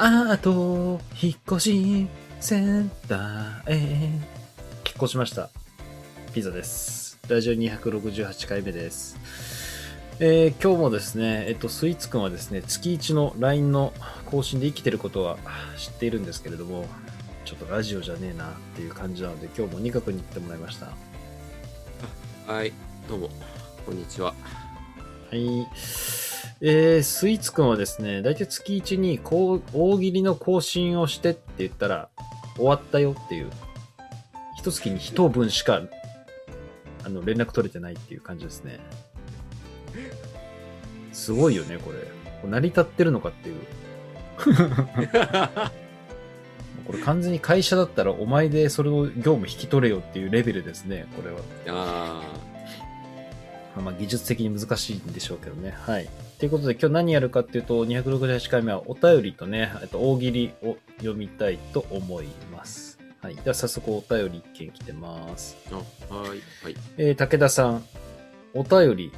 あと、引っ越し、センターへ。引っ越しました。ピザです。ラジオ268回目です。えー今日もですね、えっと、スイーツくんはですね、月1の LINE の更新で生きてることは知っているんですけれども、ちょっとラジオじゃねえなっていう感じなので、今日も二角に行ってもらいました。ははい、どうも、こんにちは。い。えー、スイーツくんはですね、大体月1にこう大喜利の更新をしてって言ったら、終わったよっていう、一月に一分しか、あの、連絡取れてないっていう感じですね。すごいよね、これ。成り立ってるのかっていう。これ完全に会社だったらお前でそれを業務引き取れよっていうレベルですね、これは。あまあまあ技術的に難しいんでしょうけどね。はい。ということで今日何やるかっていうと、268回目はお便りとね、と大喜利を読みたいと思います。はい。では早速お便り一件来てます。ーあ、はい、はい。えー武田さん、お便り。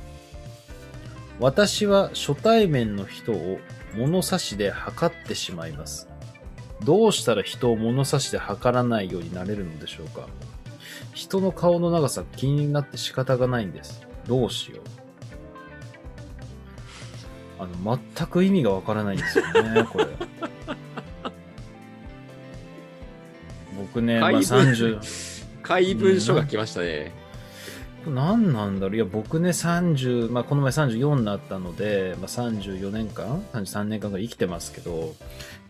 私は初対面の人を物差しで測ってしまいます。どうしたら人を物差しで測らないようになれるのでしょうか人の顔の長さ気になって仕方がないんです。どうしよう。あの、全く意味がわからないんですよね、これ。僕ね、まあ、怪文30、怪文書が来ましたね。何なんだろういや、僕ね、30、まあ、この前34になったので、まあ、34年間 ?33 年間ぐらい生きてますけど、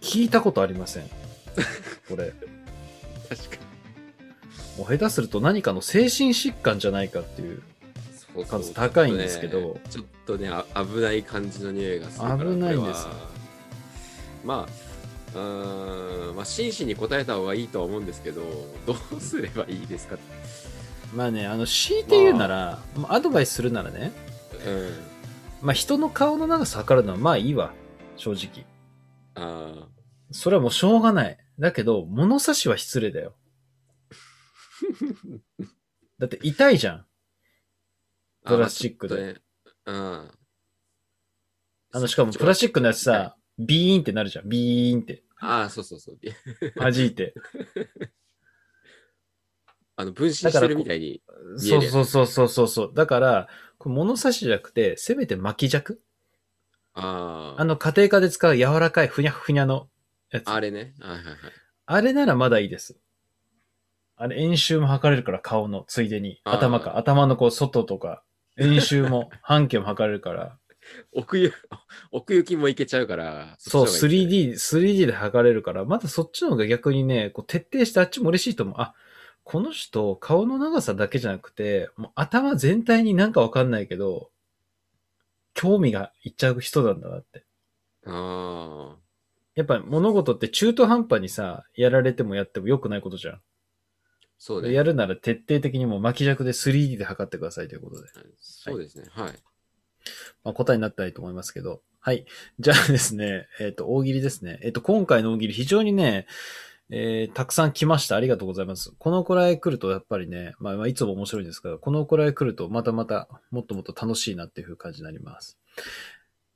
聞いたことありません。これ。確かもう下手すると何かの精神疾患じゃないかっていう。に。そう数高いんですけどちょっとね、ねあ危ない感じの匂いがする。危ないんですまあ、うーん、まあ、真摯に答えた方がいいとは思うんですけど、どうすればいいですか？まあね、あの、強いて言うなら、まあ、アドバイスするならね、うん。まあ、人の顔の長さ測るのはまあいいわ。正直。あそれはもうしょうがない。だけど、物差しは失礼だよ。だって痛いじゃん。ープラスチックであうん。あの、しかもプラスチックのやつはさ、ビーンってなるじゃん。ビーンって。ああ、そうそうそう。弾いて。あの、分身してるみたいに。そうそうそうそうそうそう。だから、これ物差しじゃなくて、せめて巻き尺ああ。あの、家庭科で使う柔らかいふにゃふにゃのやつ。あれね。はいはいはい。あれならまだいいです。あれ、円周も測れるから、顔の、ついでに。頭か。頭のこう、外とか。円周も、半径も測れるから。奥行奥行きもいけちゃうから。そう、っちの方がいいですね 3D、3D で測れるから、まだそっちの方が逆にね、こう徹底してあっちも嬉しいと思う。あ、この人、顔の長さだけじゃなくて、もう頭全体になんかわかんないけど、興味がいっちゃう人なんだなって。あやっぱ物事って中途半端にさ、やられてもやっても良くないことじゃん。あ。そうね。やるなら徹底的にもう巻き尺で 3D で測ってくださいということで。そうですね。はい。まあ、答えになったらいいと思いますけど。はい。じゃあですね、えっ、と、大喜利ですね。えっ、と、今回の大喜利非常にね、えーたくさん来ました。ありがとうございます。このくらい来るとやっぱりね、まあ、まあいつも面白いんですけど、このくらい来るとまたまたもっともっと楽しいなっていう感じになります。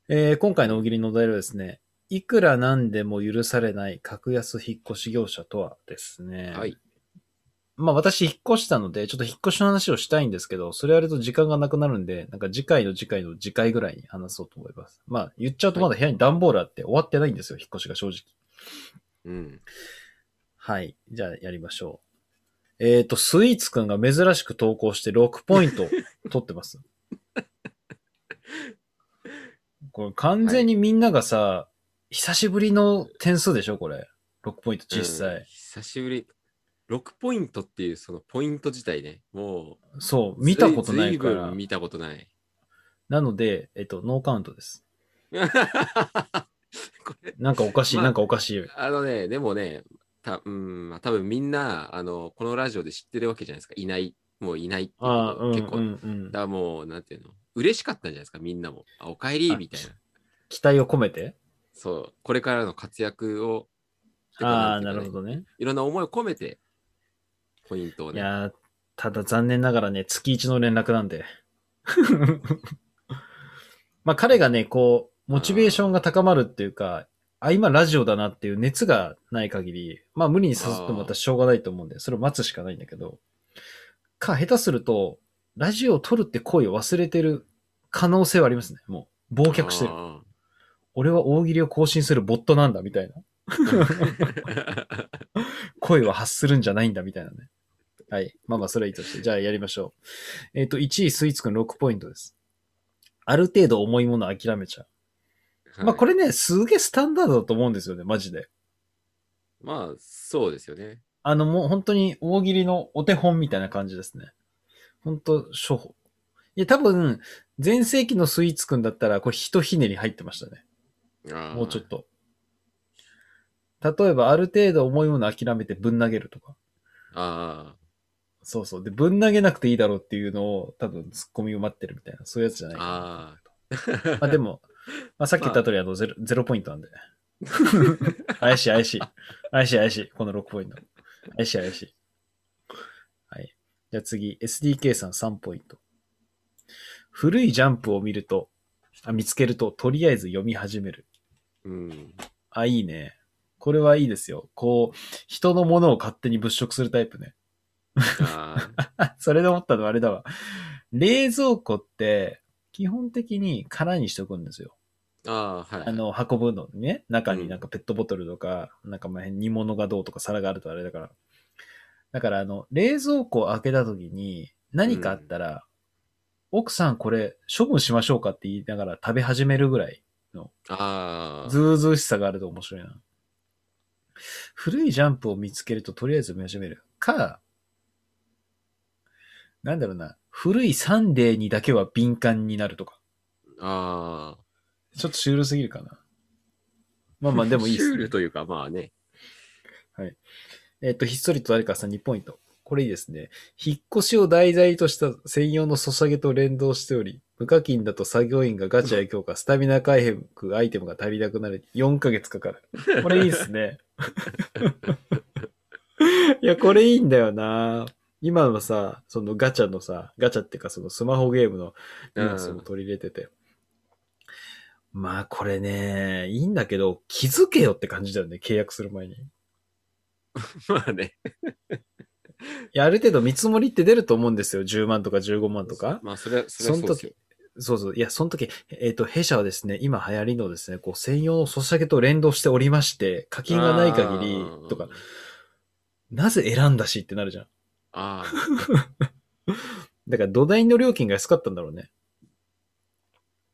えー今回の大喜利のお題はですね、いくらなんでも許されない格安引っ越し業者とはですね。はい。まあ私引っ越したので、ちょっと引っ越しの話をしたいんですけど、それやると時間がなくなるんで、なんか次回の次回の次回ぐらいに話そうと思います。まあ言っちゃうとまだ部屋に段ボールあって終わってないんですよ、引っ越しが正直。うん。はい。じゃあやりましょう。えっ、と、スイーツくんが珍しく投稿して6ポイント 取ってます。これ完全にみんながさ、久しぶりの点数でしょこれ。6ポイント実際。うん久しぶり。6ポイントっていうそのポイント自体ね、もう。そう、見たことないから。見たことない。なので、えっ、と、ノーカウントです。これ、なんかおかしい、まあなんかおかしい。あのね、でもね、たうん、まあ多分みんな、あの、このラジオで知ってるわけじゃないですか。いない、もういないっていうことああ、うん、結構、うん、うんだもう、なんていうの、嬉しかったんじゃないですか、みんなも。あ、おかえり、あみたいな。期待を込めて？そう、これからの活躍を、ああ、なるほどね。いろんな思いを込めて、ポイントをね。いやー、ただ残念ながらね、月一の連絡なんで。まあ彼がね、こう、モチベーションが高まるっていうか、あ、今ラジオだなっていう熱がない限り、まあ無理に誘ってもまたしょうがないと思うんで、それを待つしかないんだけど、か、下手すると、ラジオを撮るって声を忘れてる可能性はありますね。もう、忘却してる。あ俺は大喜利を更新するボットなんだ、みたいな。ー声は発するんじゃないんだ、みたいなね。はい。まあまあ、それはいいとして。じゃあやりましょう。えっ、と、1位スイーツくん6ポイントです。ある程度重いもの諦めちゃう。まあこれ。れね、すげえスタンダードだと思うんですよね、マジで。まあ、そうですよね。あの、もう本当に大喜利のお手本みたいな感じですね。本当処方。いや、多分、前世紀のスイーツくんだったら、これひとひねり入ってましたね。ももうちょっ。と。例えば、ある程度重いもの諦めてぶん投げるとか。あそうそう。で、ぶん投げなくていいだろうっていうのを、多分、ツッコミを待ってるみたいな、そういうやつじゃないあ。かな。ああ。まあでも、まあさっき言った通り、あの、ゼロ、ゼロポイントなんで。怪しい怪しい。怪しい怪しい。この6ポイント。怪しい怪しい。はい。じゃあ次、SDK さん3ポイント。古いジャンプを見ると、あ見つけると、とりあえず読み始める。うん。あ、いいね。これはいいですよ。こう、人のものを勝手に物色するタイプね。それで思ったのはあれだわ。冷蔵庫って、基本的に空にしておくんですよ。ああ、はい。あ、の、運ぶのにね、中になんかペットボトルとか、なんかまあ煮物がどうとか皿があるとあれだから。だからあの、冷蔵庫を開けた時に何かあったら、奥さんこれ処分しましょうかって言いながら食べ始めるぐらいああ。ズうずうしさがあると面白いな。古いジャンプを見つけるととりあえず見始める。か、なんだろうな、古いサンデーにだけは敏感になるとか。ああ。ちょっとシュールすぎるかな。まあまあでもいいっす、シュールというか、まあね。えっ、と、ひっそりと誰かさん2ポイント。これいいですね。引っ越しを題材とした専用のソシャゲと連動しており、無課金だと作業員がガチャや強化、スタミナ回復アイテムが足りなくなり、4ヶ月かかる。これいいですね。いや、これいいんだよな今のさ、そのガチャのさ、ガチャっていうかそのスマホゲームのニュアンスも取り入れてて。まあこれね、いいんだけど、気づけよって感じだよね、契約する前に。まあね。いや、ある程度見積もりって出ると思うんですよ。10万とか15万とか。まあ、それは、それはそうですよ。そうそう。いや、その時、えっ、と、弊社はですね、今流行りのですね、こう、専用のソシャゲと連動しておりまして、課金がない限りあー、とか、。なぜ選んだしってなるじゃん。あ だから土台の料金が安かったんだろうね。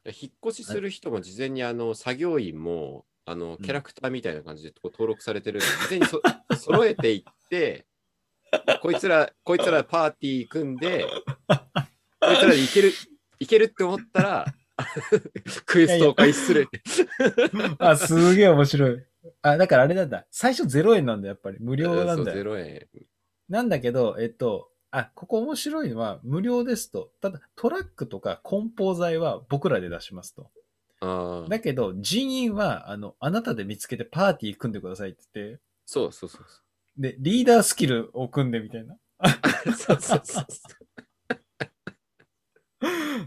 あ。引っ越しする人も事前に、あの、作業員も、あの、キャラクターみたいな感じでこう登録されてる事前にそ 揃えていって、こいつら、こいつらパーティー組んで、こいつらでいける、いけるって思ったら、クエストを開始する。あ、すげえ面白い。あ、だからあれなんだ。最初0円なんだ、やっぱり。無料なんだそう、よ。0円。なんだけど、えっと、あ、ここ面白いのは、無料ですと。ただ、トラックとか梱包材は僕らで出しますと。だけど、人員は、あの、あなたで見つけてパーティー組んでくださいって言って、そうそうそうそで、リーダースキルを組んでみたいな。う。そうそうそう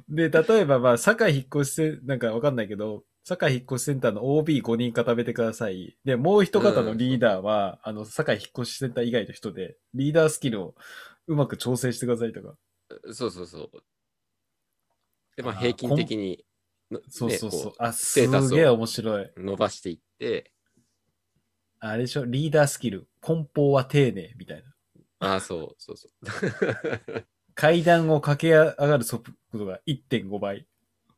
で、例えば、まあ、堺引っ越しせん、なんかわかんないけど、堺引っ越しセンターの OB5 人固めてください。で、もう一方のリーダーは、あの、堺引っ越しセンター以外の人で、リーダースキルをうまく調整してくださいとか。そうそうそう。で、まあ、平均的にの、そうそうそう。あ、すげえ面白い。伸ばしていって、あれでしょ？リーダースキル。梱包は丁寧みたいな。ああ、そうそうそう。階段を駆け上がる速度が1.5倍。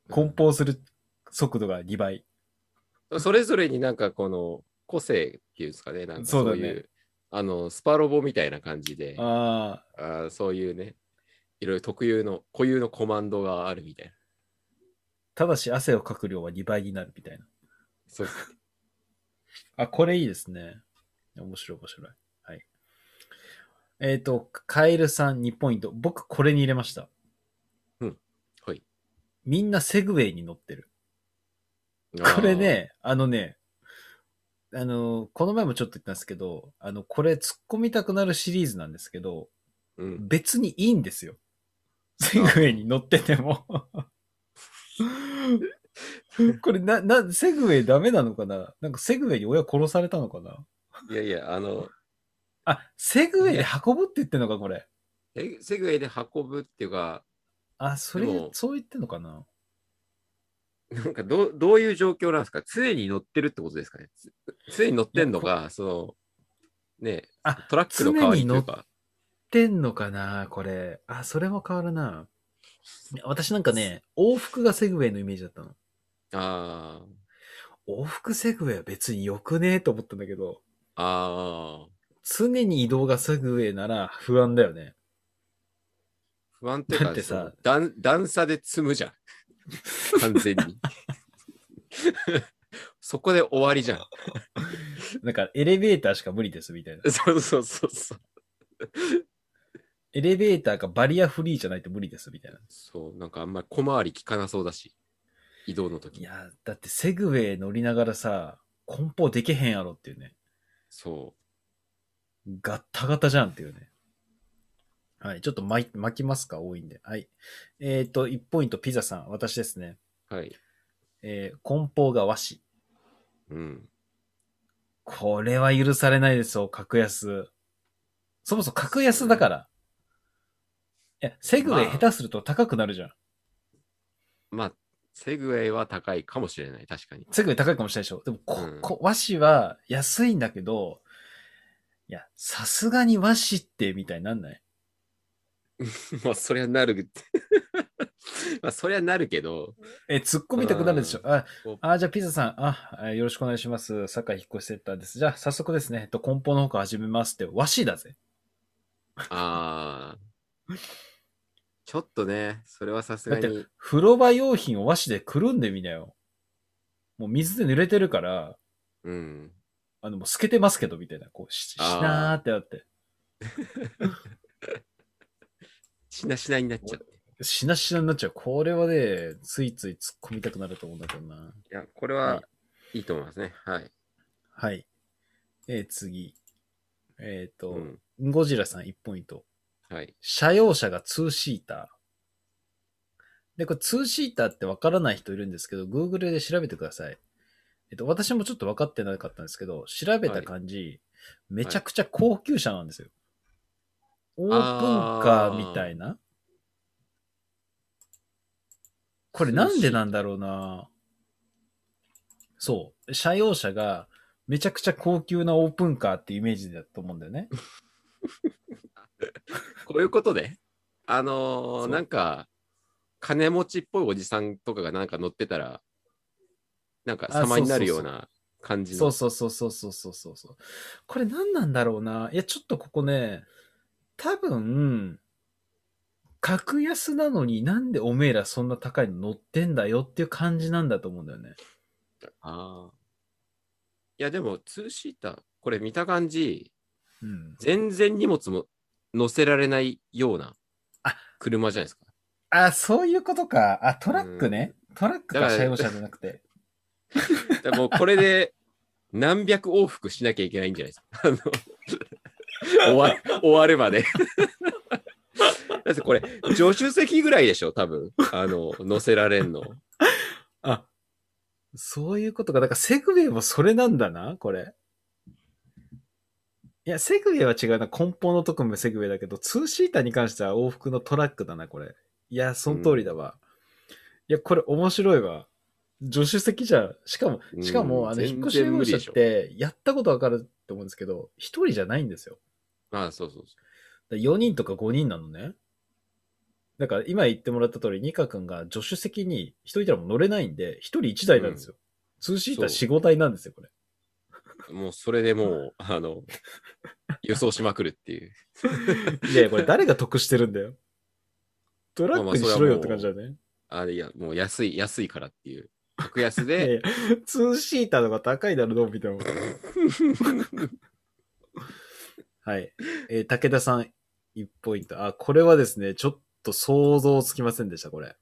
梱包する速度が2倍。それぞれになんかこの個性っていうんですかね、なんかそだねそうういう、あの、スパロボみたいな感じで、ああそういうね、いろいろ特有の、固有のコマンドがあるみたいな。ただし汗をかく量は2倍になるみたいな。そうあ、これいいですね。面白い面白い。はい。えっ、と、カエルさん2ポイント。僕これに入れました。はい。みんなセグウェイに乗ってる。これね、あのね、あの、この前もちょっと言ったんですけど、あの、これ突っ込みたくなるシリーズなんですけど、うん。別にいいんですよ。セグウェイに乗ってても。これな、な、セグウェイダメなのかな？なんかセグウェイに親殺されたのかな？いやいや、あの、あ、セグウェイで運ぶって言ってんのか、これ。セセグウェイで運ぶっていうか、あ、それでも、そう言ってんのかな？なんかどうどういう状況なんですか？常に乗ってるってことですかね？つ常に乗ってんのか、その、ねあトラックの代わりというか。ってんのかなこれ。あ、それも変わるな。私なんかね、往復がセグウェイのイメージだったの。あ往復セグウェイは別に良くねえと思ったんだけど、あ、ああ、常に移動がセグウェイなら不安だよね。不安ってだってさ段段差で積むじゃん。完全に。そこで終わりじゃん。なんかエレベーターしか無理ですみたいな。そうそうそうそう。エレベーターがバリアフリーじゃないと無理ですみたいな。そう、なんかあんまり小回り効かなそうだし、移動の時いや、だってセグウェイ乗りながらさ、梱包できへんやろっていうね。そガッタガタじゃんっていうね。はい。ちょっと巻きますか？多いんで。はい。えっ、と、1ポイントピザさん。私ですね。う。はい。えー梱包が和紙。うん。これは許されないですよ、格安。そもそも格安だから。いや、セグウェイまあ下手すると高くなるじゃん。まあ、セグウェイは高いかもしれない、確かに。セグウェイ高いかもしれないでしょ。でもこ、うんこ和紙は安いんだけど、いや、さすがに和紙ってみたいになんない？まあ、そりゃなる。まあ、そりゃなるけど、え、突っ込みたくなるでしょ？ああ、じゃあピザさん、あ、えよろしくお願いします。酒井引っ越しセッターです。じゃあ早速ですね、えっと、梱包の方から始めますって、和紙だぜ。ああ。ちょっとね、それはさすがだに。風呂場用品を和紙でくるんでみなよ。もう水で濡れてるから、うん。あの、もう透けてますけど、みたいな。こう、し、しなーってなって。しなしなになっちゃって。いしなしなになっちゃう。これはね、ついつい突っ込みたくなると思うんだけどな。や、これははいいと思いますね。はい。はい。えー次。えっ、と、うん。ゴジラさん1ポイント。はい。車用車が2シーター。で、これ2シーターってわからない人いるんですけど、Google で調べてください。えっと、私もちょっと分かってなかったんですけど、調べた感じ、めちゃくちゃ高級車なんですよ。オープンカーみたいなこれなんでなんだろうなそう。車用車がめちゃくちゃ高級なオープンカーってイメージだと思うんだよね。こういうことで、あのーなんか、金持ちっぽいおじさんとかがなんか乗ってたら、なんか様になるような感じの。そうそうそうそうそうそうそう。これ何なんだろうな。いや、ちょっとここね、多分、格安なのになんでおめえらそんな高いの乗ってんだよっていう感じなんだと思うんだよね。ああ。いや、でも、ツーシーター、これ見た感じ、うん、全然荷物も乗せられないような車じゃないですか。あ、そういうことか。あ、トラックね。うん、トラックか、車用車じゃなくて。でもうこれで何百往復しなきゃいけないんじゃないですか。あの終わ終わるまで。だってこれ、助手席ぐらいでしょ、多分。あの、乗せられんの。あ、そういうことか。だからセグウェイもそれなんだな、これ。いや、セグウェイは違うな。梱包のとこもセグウェイだけど、ツーシーターに関しては往復のトラックだな、これ。いや、その通りだわ。いや、これ面白いわ。助手席じゃん。しかも、しかうも、あの、引っ越し業者って、やったことわかると思うんですけど、一人じゃないんですよ。ああ、そうそうそ4人とか5人なのね。だから今言ってもらった通り、ニカ君が助手席に一人いたらもう乗れないんで、一人一台なんですよ。ツーシーターそ4、5台なんですよ、これ。う。もうそれでもう、あの、輸送しまくるっていう。いや、これ誰が得してるんだよ。トラックにしろよって感じだね。あいや、もう安い、安いからっていう。格安いやいで、や、ツーシーターの方が高いだろ、どう見ても。はい。えー武田さん、1ポイント。あ、これはですね、ちょっと想像つきませんでした、これ。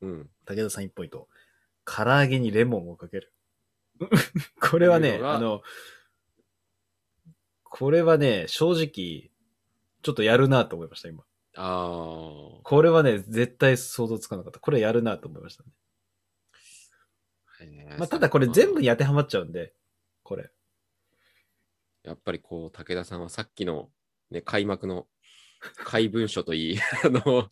うん。武田さん1ポイント。唐揚げにレモンをかける。これはね、というのがあの、これはね、正直、ちょっとやるなと思いました、今。ああ。これはね、絶対想像つかなかった。これやるなと思いましたね。まあ、ただこれ全部に当てはまっちゃうんで、これ。やっぱりこう、武田さんはさっきの、ね、開幕の怪文書といい、あの、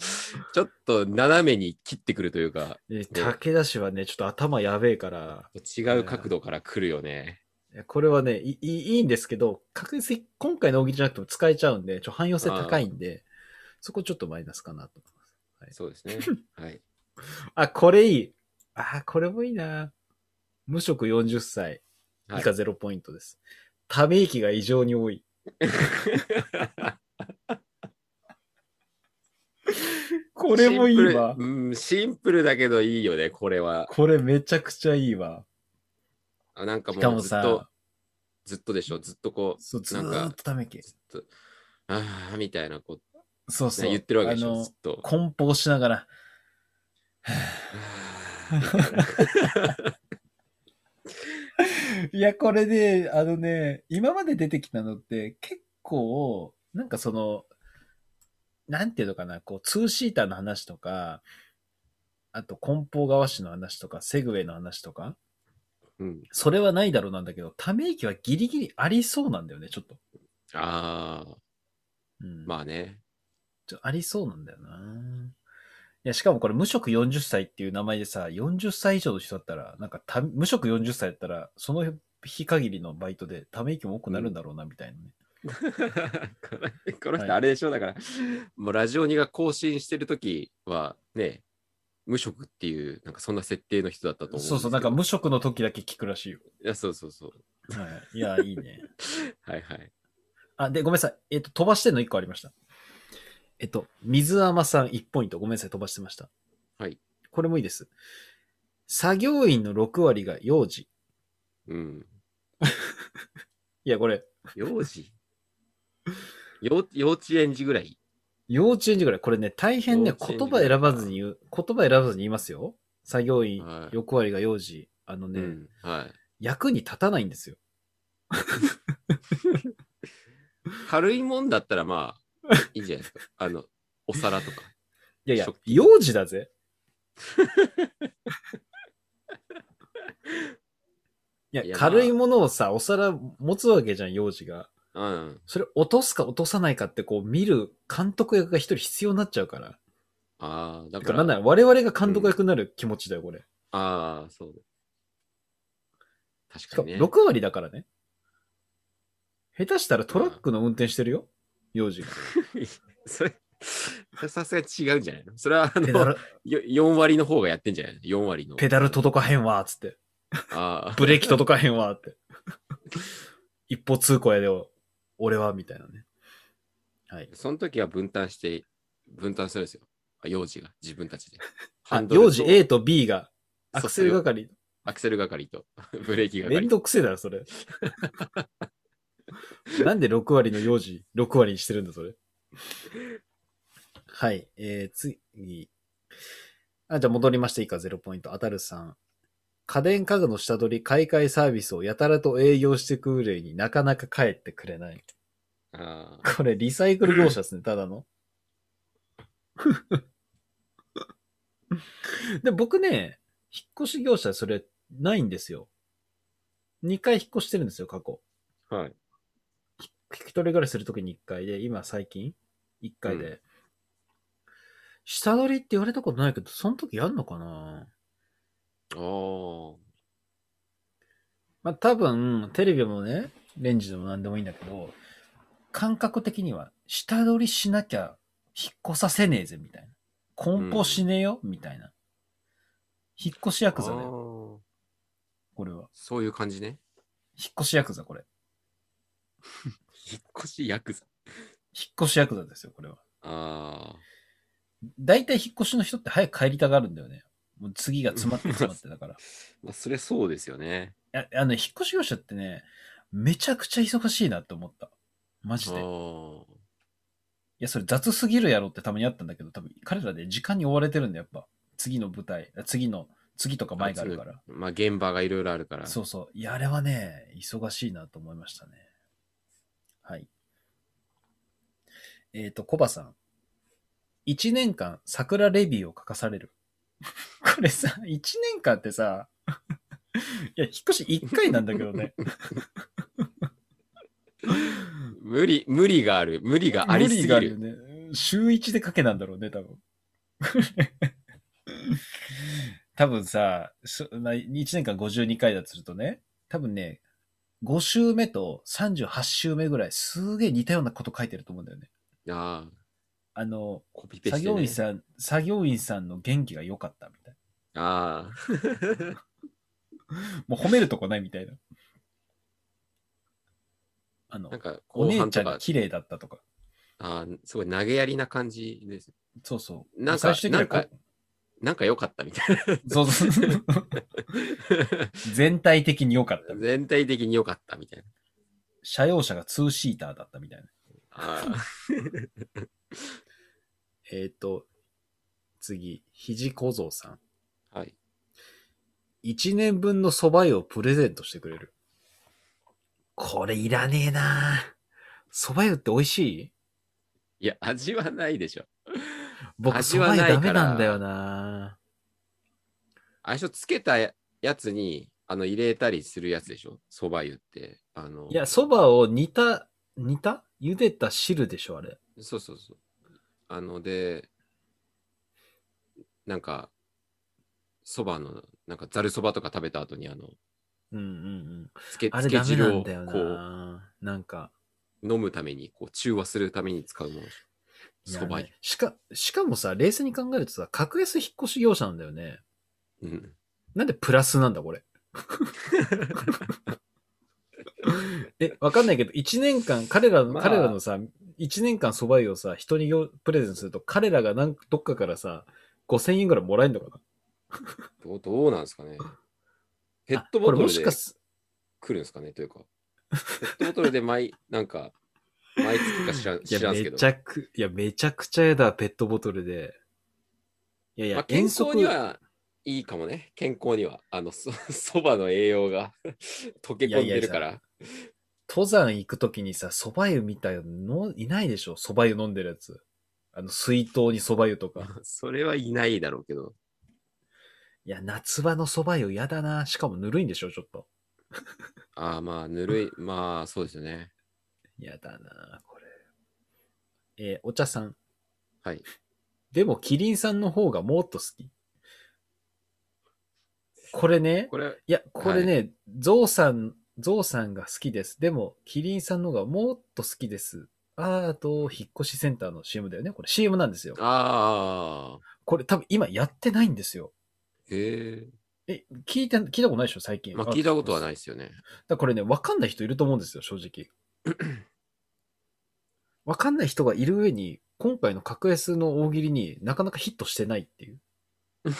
ちょっと斜めに切ってくるというか、え武田氏はね、ちょっと頭やべえから、違う角度から来るよね。これはね、いいいいんですけど、確実に今回の大喜利じゃなくても使えちゃうんで、ちょ汎用性高いんで、そこちょっとマイナスかなと思います。そうですね。はい。あ、これいい。あ、これもいいな。無職40歳。はい以下0ポイントです。ため息が異常に多い。これもいいわシン。プルうん、シンプルだけどいいよね、これは。これめちゃくちゃいいわ。あなんかももうずっとさ、、ずっとでしょ、ずっとこう、そう、ずなんかーっとため息。ずっと、ああ、みたいな、こう、そうそう。言ってるわけでしょ、ずっ、と。梱包しながら、いや、これね、あのね、今まで出てきたのって結構、なんかその、なんていうのかな、こう、ツーシーターの話とか、あと梱包側紙の話とか、セグウェイの話とか、うん、それはないだろうなんだけど、ため息はギリギリありそうなんだよね、ちょっと。ああ、うん。まあね。ちょありそうなんだよな。いや、しかもこれ無職40歳っていう名前でさ、40歳以上の人だったら、なんかた無職40歳だったら、その日限りのバイトでため息も多くなるんだろうな、みたいなね。この人、あれでしょ、だから、もうラジオ2が更新してるときは、ね、無職っていう、なんかそんな設定の人だったと思うそうそう、なんか無職の時だけ聞くらしいよ。いや、そうそうそう。はい。いや、いいね。はいはい。あ、で、ごめんなさい。えっ、と、飛ばしてんの1個ありました。えっと、水甘さん1ポイント。ごめんなさい、飛ばしてました。はい。これもいいです。作業員の6割が幼児。うん。いや、これ、幼児？幼幼稚園児ぐらい？幼稚園児ぐらい。これね、大変ね、言葉選ばずに言う、言葉選ばずに言いますよ。作業員はい6割が幼児。あのね、うん。はい。役に立たないんですよ。軽いもんだったらまあ、いいんじゃないですか。あの、お皿とか。いやいや幼児だぜ。いやい、や軽いものをさ、お皿持つわけじゃん、幼児が。うん。それ落とすか落とさないかってこう見る監督役が一人必要になっちゃうから。ああ、だだか、かららなんなら我々が監督役になる気持ちだよ、これ。ああ、そうだ。確しかにね。6割だからね。下手したらトラックの運転してるよ、幼児が。それ、さすがに違うんじゃないの？それは、あペダの、ル、よ4割の方がやってんじゃない？の ?4 割の。ペダル届かへんわ、つって。ああ、ブレーキ届かへんわ、って。一歩通行やでよ、俺は、みたいなね。はい。その時は分担して、分担するんですよ。あ幼児が、自分たちで。ハあンドルと幼児 A と B が、アクセル係。アクセル係と ブレーキめん係。どくせえだろ、それ。なんで6割の幼児、6割にしてるんだ、それ？はい。えー、次。あ、じゃあ戻りましていいか、0ポイント。当たるさん。家電家具の下取り、買い替えサービスをやたらと営業してくる例になかなか帰ってくれない。ああこれ、リサイクル業者ですね、ただの。で、僕ね、引っ越し業者それないんですよ。2回引っ越してるんですよ、過去。はい。一人暮らしするときに1回で、今最近？1回で。う下取りって言われたことないけど、その時やんのかな？ああ。まあ多分、テレビもね、レンジでも何でもいいんだけど、感覚的には、下取りしなきゃ引っ越させねえぜ、みたいな。梱包しねえよ、みたいな。引っ越しヤクザだよ、これは。そういう感じね。引っ越しヤクザ、これ。引っ越しヤクザ。引っ越しヤクザですよ、これは。ああ。大体引っ越しの人って早く帰りたがるんだよね。もう次が詰まって詰まってだから。い まあ、それそうですよね。や、あの、引っ越し業者ってね、めちゃくちゃ忙しいなって思った。マジで。いあや、それ雑すぎるやろってたまにあったんだけど、多分彼らで時間に追われてるんだよ、やっぱ。次の舞台、あ次の、次とか前があるから。あ。まあ、現場がいろいろあるから。そうそう。いや、あれはね、忙しいなと思いましたね。はい。えっ、と、コバさん。一年間、桜レビューを書かされる。これさ、一年間ってさ、や、引っ越し1回なんだけどね。無理、無理がある。無理がありすぎ無理がある。ね。週1でかけなんだろうね、多分。多分さ、そな1年間52回だとするとね、多分ね、5週目と38週目ぐらい、すげえ似たようなこと書いてると思うんだよね。ああ、あの、コピペし作て、ね。業員さん、作業員さんの元気が良かったみたいああ。な。もう褒めるとこないみたいな。あのなん、か、お姉ちゃんが綺麗だったとか。あーすごい投げやりな感じです。そうそう。なんかなんなんか良かったみたいな。そうそうそう。全体的に良かった。全体的に良かったみたいな。車用車がツーシーターだったみたいな。あ えっ、と、次、肘小僧さん。あ、はい。1年分の蕎麦湯をプレゼントしてくれる。これいらねえな蕎麦湯って美味しい？いや、味はないでしょ。僕、味はないからダメなんだよな最初つけたやつに、あの、入れたりするやつでしょ？蕎麦湯って。あの、いや、蕎麦を煮た、煮た？茹でた汁でしょ、あれ。そうそうそう。あの、で、なんか、蕎麦の、なんかざる蕎麦とか食べた後に、あの、うんうんうん。つけ、つけ汁をこななんか。う、飲むために、こう、中和するために使うものでしいやょ。蕎麦ねしか、しかもさ、冷静に考えるとさ、格安引っ越し業者なんだよね。湯。うん。なんでプラスなんだ、これ？え、わかんないけど、1年間、彼らの、まあ彼らのさ、1年間蕎麦湯をさ、人によプレゼントすると、彼らがなんどっかからさ、5000円ぐらいもらえるのかどうどうなんですかね？ペなットボトルでしかす、来るんですかね？というか。ペットボトルで毎、なんか、毎月か知らんいや、知らんすけどめち。ゃく、いや、めちゃくちゃやだ、ペットボトルで。いやいや、まあ、健康にはいいかもね。健康には。あの、そ そばの栄養が 溶け込んでるから。登山行くときにさ、蕎麦湯みたいなのいないでしょ？蕎麦湯飲んでるやつ。あの、水筒に蕎麦湯とか。それはいないだろうけど。いや、夏場の蕎麦湯嫌だな。しかもぬるいんでしょ？ちょっと。ああ、まあ、ぬるい。まあ、そうですよね。嫌だな、これ。えーお茶さん。はい。でも、キリンさんの方がもっと好き。これね、これ、いや、これね、ゾウさん、ゾウさんが好きです。でも、キリンさんの方がもっと好きです。あーと、引っ越しセンターの CM だよね。これ CM なんですよ。ああ、これ多分今やってないんですよ。へえ。え、聞いて、聞いたことないでしょ最近。まあ、聞いたことはないい。ですよね。だからこれね、わかんない人いると思うんですよ、正直。わかんない人がいる上に、今回の格安の大喜利になかなかヒットしてないっていう。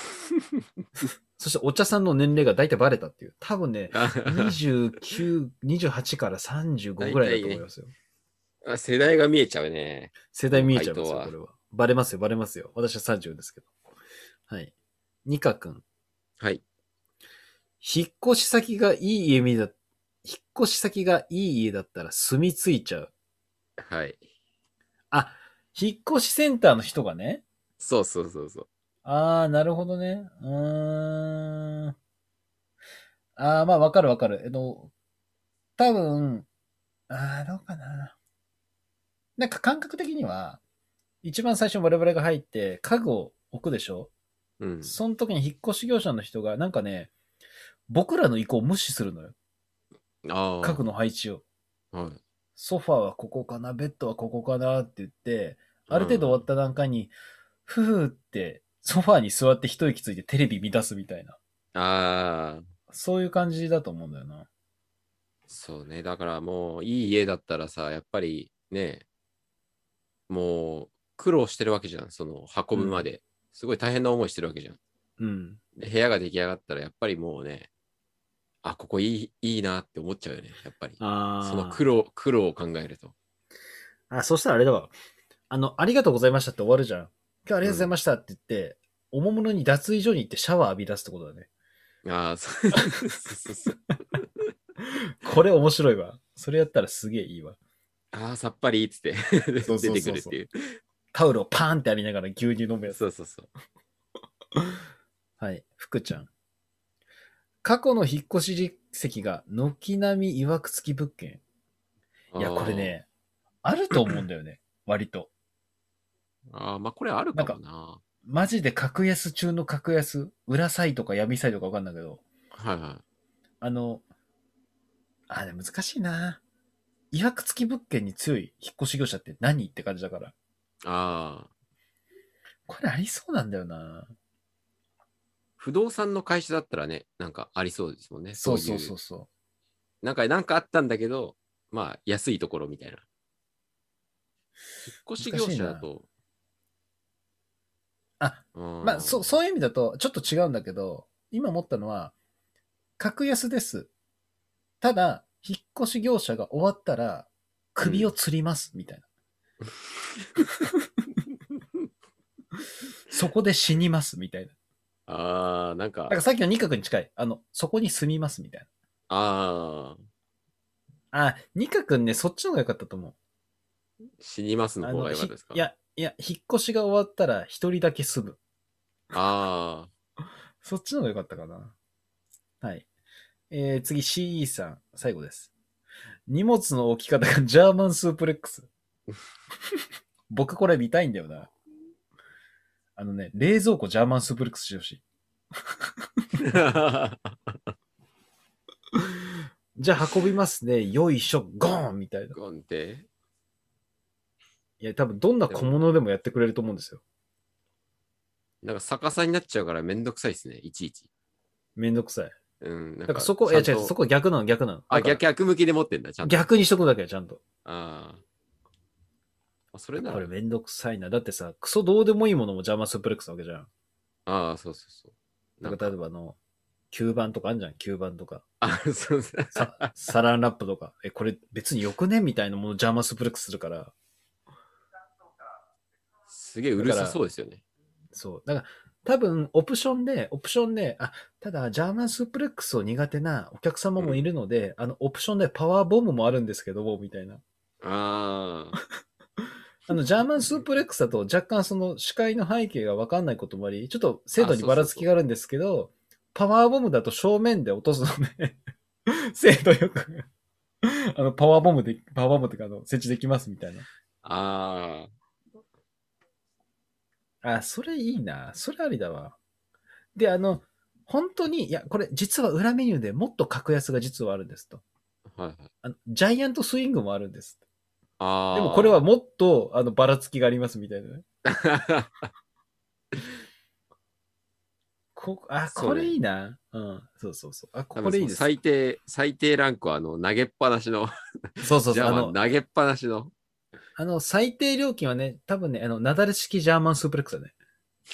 そしてお茶さんの年齢が大体バレたっていう。多分ね、29、28から35ぐらいだと思いますよ。あ世代が見えちゃうね。世代見えちゃいますよ、これは。バレますよ、バレますよ。私は30ですけど。はい。ニカ君。はい。引っ越し先がいい家見だ、引っ越し先がいい家だったら住み着いちゃう。はい。あ、引っ越しセンターの人がね？そうそうそうそう。あー、なるほどね。うーん。あー、まあわかるわかる。えっと、多分、あー、どうかな。なんか感覚的には、一番最初我々が入って家具を置くでしょ？うん。その時に引っ越し業者の人がなんかね、僕らの意向を無視するのよ。ああ。家具の配置を。はい。ソファーはここかな、ベッドはここかなって言って、ある程度終わった段階に、ふふって、ソファーに座って一息ついてテレビ見出すみたいな。ああ。そういう感じだと思うんだよな。そうね。だからもう、いい家だったらさ、やっぱりね、もう、苦労してるわけじゃん。その、運ぶまで。すごい大変な思いしてるわけじゃん。うん。で部屋が出来上がったら、やっぱりもうね、あ、ここいい、いいなって思っちゃうよね。やっぱり。ああ。その苦労、苦労を考えると。あ、そしたらあれだわ。あの、ありがとうございましたって終わるじゃん。今日ありがとうございましたって言って、おもむろに脱衣所に行ってシャワー浴び出すってことだね。ああ、そうそうそうそう。これ面白いわ。それやったらすげえいいわ。ああ、さっぱりっつってそう出てくるっていう。タオルをパーンってありながら牛乳飲むやつ。そうそうそう。はい。福ちゃん。過去の引っ越し実績が軒並み曰く付き物件。いや、これね、あると思うんだよね。割と。あー。あーまあこれあるかもな。マジで格安中の格安、裏サイトか闇サイトかわかんないけど、はいはい。あの、あ、でも難しいな。違約付き物件に強い引っ越し業者って何？って感じだから。ああ。これありそうなんだよな。不動産の会社だったらね、なんかありそうですもんね。そうそそううそうそなんか、なんかあったんだけど、まあ、安いところみたいな。引っ越し業者だと。あうんう。まあ、そそういう意味だと、ちょっと違うんだけど、今思ったのは、格安です。ただ、引っ越し業者が終わったら、首を吊ります、みたいな。そこで死にます、みたいな。ああ、なんかだか、らさっきの二角に近い。あの、そこに住みます、みたいああ、な。あ、二角ね、そっちの方が良かったと思う。死にますの方が良かったですか？ひいや、いや、引っ越しが終わったら一人だけ住む。あ そっちの方が良かったかな。はい。えー、次 CE さん、最後です。荷物の置き方がジャーマンスープレックス。僕これ見たいんだよな。あのね、冷蔵庫ジャーマンスープレックスしてほしい。あ。じゃあ運びますね。よいしょ、ゴーンみたいな。ゴンって？いや、多分どんな小物でもやってくれると思うんですよ。なんか逆さになっちゃうからめんどくさいですね、いちいち。めんどくさい。うん。なんだからそこ、いや違う、そこ逆なの、逆なの。あ、だから逆、逆向きで持ってんだ、ちゃんと。逆にしとくだけよ、ちゃんと。あーあ。それならこれ、めんどくさいな。だってさ、クソどうでもいいものもジャーマンスープレックスなわけじゃん。ああ、そうそうそう。だから例えばあの、吸盤とかあんじゃん、吸盤とか。あ、そうそう。さサランラップとか。え、これ別によくねみたいなものジャーマンスープレックスするから。すげえうるさそうですよね。そう。だから、多分、オプションで、オプションで、あ、ただ、ジャーマンスープレックスを苦手なお客様もいるので、あの、オプションでパワーボムもあるんですけど、みたいな。ああ。あの、ジャーマンスープレックスだと若干その視界の背景がわかんないこともあり、ちょっと精度にばらつきがあるんですけど、パワーボムだと正面で落とすので、精度よく、あの、パワーボムで、パワーボムってか、あの、設置できますみたいな。ああ、それいいな。それありだわ。で、あの、本当に、いや、これ実は裏メニューでもっと格安が実はあるんですと。あ。はいはい。あの、ジャイアントスイングもあるんです。ああ。でもこれはもっと、あの、ばらつきがありますみたいなね。こあ、これいいな。うん。そうそうそう。あ、これいいです。最低、最低ランクはあの投げっぱなしの、そうそうそう。あの、投げっぱなしの。あの、最低料金はね、多分ね、あの、なだれ式ジャーマンスープレックスだね。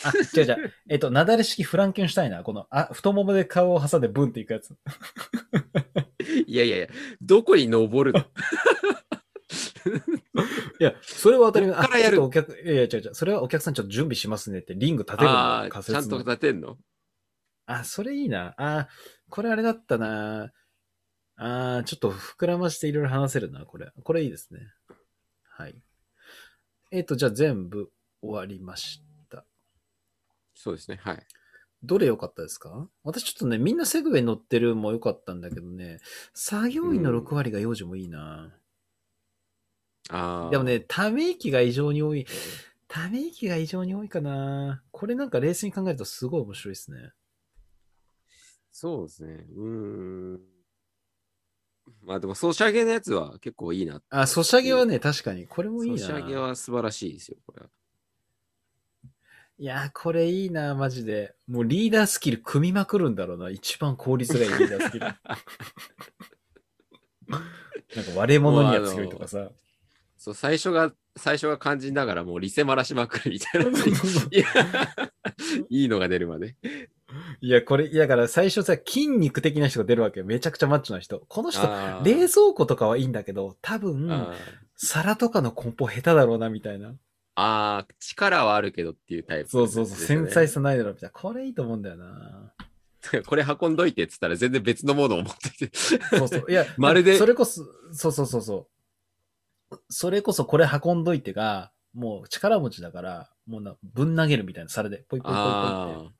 あ、違う違う。えっと、なだれ式フランケンシュタイナー。この、あ、太ももで顔を挟んでブンっていくやつ。いやいやいや、どこに登るの？いや、それは当たり前。こっからやるお客、いやいや、違う違う。それはお客さんちょっと準備しますねって、リング立てるのああ、仮ちゃんと。立てんの？あ、それいいな。あ、これあれだったな。あちょっと膨らましていろいろ話せるな、これ。これいいですね。はい。えっ、と、じゃあ全部終わりました。そうですね。はい。どれ良かったですか？私ちょっとね、みんなセグウェイ乗ってるも良かったんだけどね、作業員の6割が幼児もいいな。ああ。でもね、ため息が異常に多い。ため息が異常に多いかな。これなんか冷静に考えるとすごい面白いですね。そうですね。うーん。まあでも、ソシャゲのやつは結構いいな。あ、ソシャゲはね、確かに。これもいいな。ソシャゲは素晴らしいですよ、これは。いやー、これいいな、マジで。もうリーダースキル組みまくるんだろうな。一番効率がいいリーダースキル。なんか割れ物には強いとかさ。そう、最初が、最初が肝心ながらもうリセマラしまくるみたいな。いやいいのが出るまで。いや、これ、いやだから最初さ、筋肉的な人が出るわけよ。めちゃくちゃマッチョな人。この人、冷蔵庫とかはいいんだけど、多分、皿とかの梱包下手だろうな、みたいな。あー、力はあるけどっていうタイプ、そうそうそう、繊細さ。さないだろう、みたいな。これいいと思うんだよな。これ運んどいてっつったら全然別のものを持ってて。そうそう。いや、まるでそれこそ、そうそうそうそう。それこそこれ運んどいてが、もう力持ちだから、もうな、ぶん投げるみたいな皿で、ポイポイポイポイっ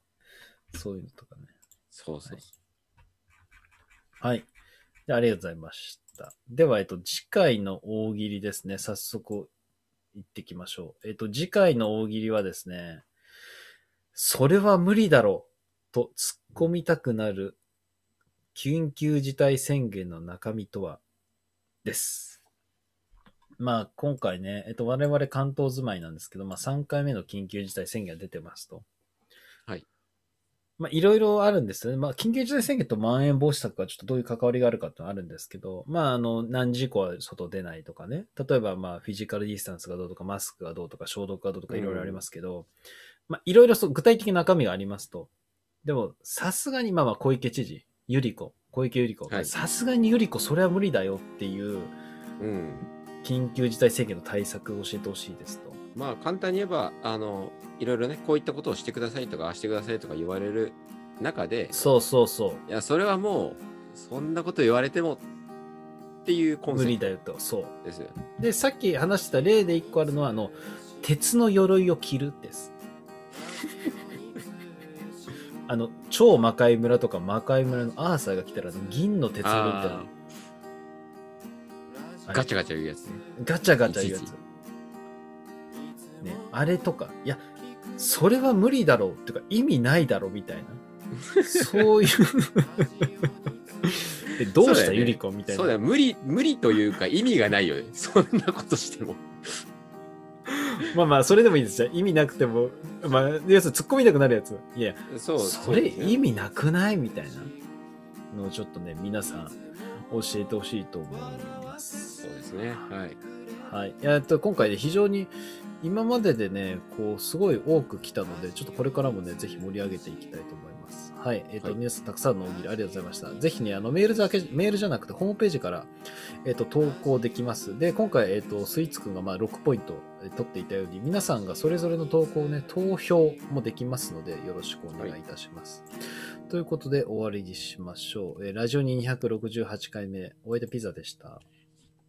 て。そういうのとかね。そうそうそう。はい。でありがとうございました。では、えっと、次回の大喜利ですね。早速、行ってきましょう。えっと、次回の大喜利はですね、それは無理だろうと突っ込みたくなる緊急事態宣言の中身とは？です。まあ、今回ね、えっと、我々関東住まいなんですけど、まあ、3回目の緊急事態宣言が出てますと。はい。まあ、いろいろあるんですよね。まあ、緊急事態宣言とまん延防止策はちょっとどういう関わりがあるかってのはあるんですけど、まあ、あの、何時以降は外出ないとかね。例えば、まあ、フィジカルディスタンスがどうとか、マスクがどうとか、消毒がどうとか、いろいろありますけど、まあ、いろいろそう具体的な中身がありますと。でも、さすがに、まあまあ、小池知事、ゆり子、小池ゆり子は、いさすがにゆり子、それは無理だよっていう、うん。緊急事態宣言の対策を教えてほしいですと。まあ簡単に言えば、あの、いろいろね、こういったことをしてくださいとか、ああしてくださいとか言われる中で、そうそうそいや、それはもう、そんなこと言われてもっていうコう。ンセプ無理だよと。そう。トですよ。で、さっき話した例で一個あるのは、あの、鉄の鎧を着るです。あの、超魔界村とか魔界村のアーサーが来たら、銀の鉄鎧みたいなあ。あれガチャガチャ言うやつね。ガチャガチャいうやつ。ね、あれとか、いや、それは無理だろうっていうか意味ないだろうみたいな。そういう え。どうしたゆり子みたいな。そうだよ、無理、無理というか意味がないよね。そんなことしても。まあまあ、それでもいいですよ。意味なくても、まあ、要するに突っ込みたくなるやつ。いや、そう、それ意味なくない？みたいなのをちょっとね、皆さん教えてほしいと思います。そうですね。はい。はい。えっと、今回で非常に今まででね、こう、すごい多く来たので、ちょっとこれからもね、ぜひ盛り上げていきたいと思います。はい。えっと、はい皆さんたくさんの大喜利ありがとうございました。ぜひね、あの、メールだけ、メールじゃなくて、ホームページから、えっと、投稿できます。で、今回、えっと、スイーツくんがまあ6ポイントえ取っていたように、皆さんがそれぞれの投稿をね、投票もできますので、よろしくお願いいたします。ということで、終わりにしましょう。えーラジオに268回目、おえでピザでした。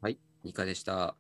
はいニカでした。